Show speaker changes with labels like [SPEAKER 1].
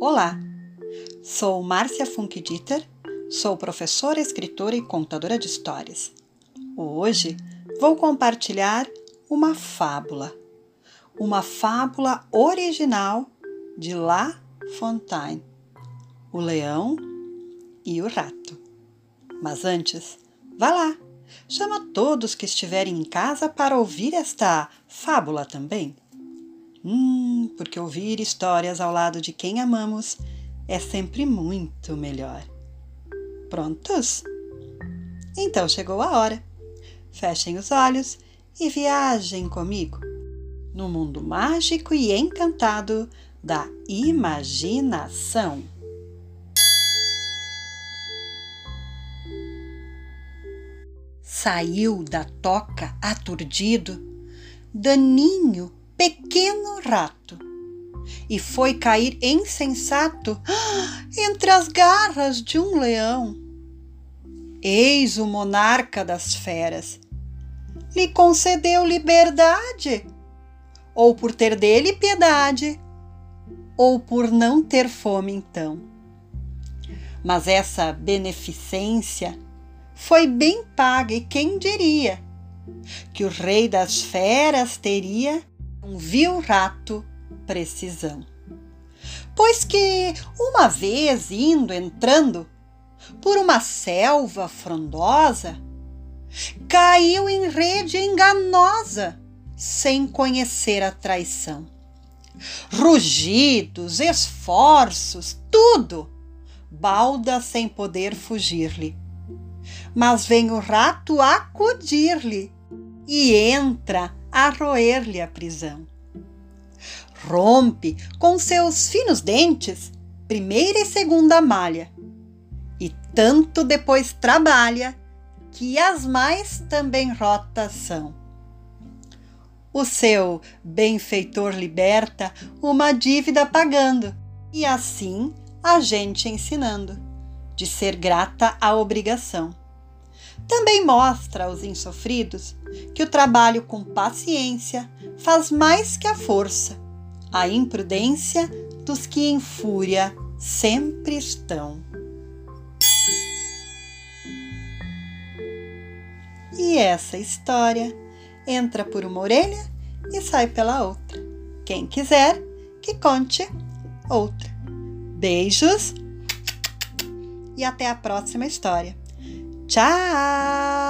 [SPEAKER 1] Olá, sou Márcia Funkdieter, sou professora, escritora e contadora de histórias. Hoje vou compartilhar uma fábula, uma fábula original de La Fontaine, o leão e o rato. Mas antes, vá lá, chama todos que estiverem em casa para ouvir esta fábula também. Hum, porque ouvir histórias ao lado de quem amamos é sempre muito melhor. Prontos? Então chegou a hora. Fechem os olhos e viajem comigo no mundo mágico e encantado da imaginação. Saiu da toca aturdido, daninho pequeno rato e foi cair insensato entre as garras de um leão. Eis o monarca das feras. Lhe concedeu liberdade, ou por ter dele piedade, ou por não ter fome então. Mas essa beneficência foi bem paga, e quem diria que o rei das feras teria um vil rato precisão. Pois que, uma vez indo entrando por uma selva frondosa, caiu em rede enganosa, sem conhecer a traição. Rugidos, esforços, tudo, balda sem poder fugir-lhe. Mas vem o rato acudir-lhe e entra a roer-lhe a prisão. Rompe com seus finos dentes primeira e segunda malha, e tanto depois trabalha que as mais também rotas são. O seu benfeitor liberta uma dívida pagando, e assim a gente ensinando, de ser grata à obrigação. Também mostra aos insofridos que o trabalho com paciência faz mais que a força, a imprudência dos que em fúria sempre estão. E essa história entra por uma orelha e sai pela outra. Quem quiser que conte outra. Beijos e até a próxima história. Tchau!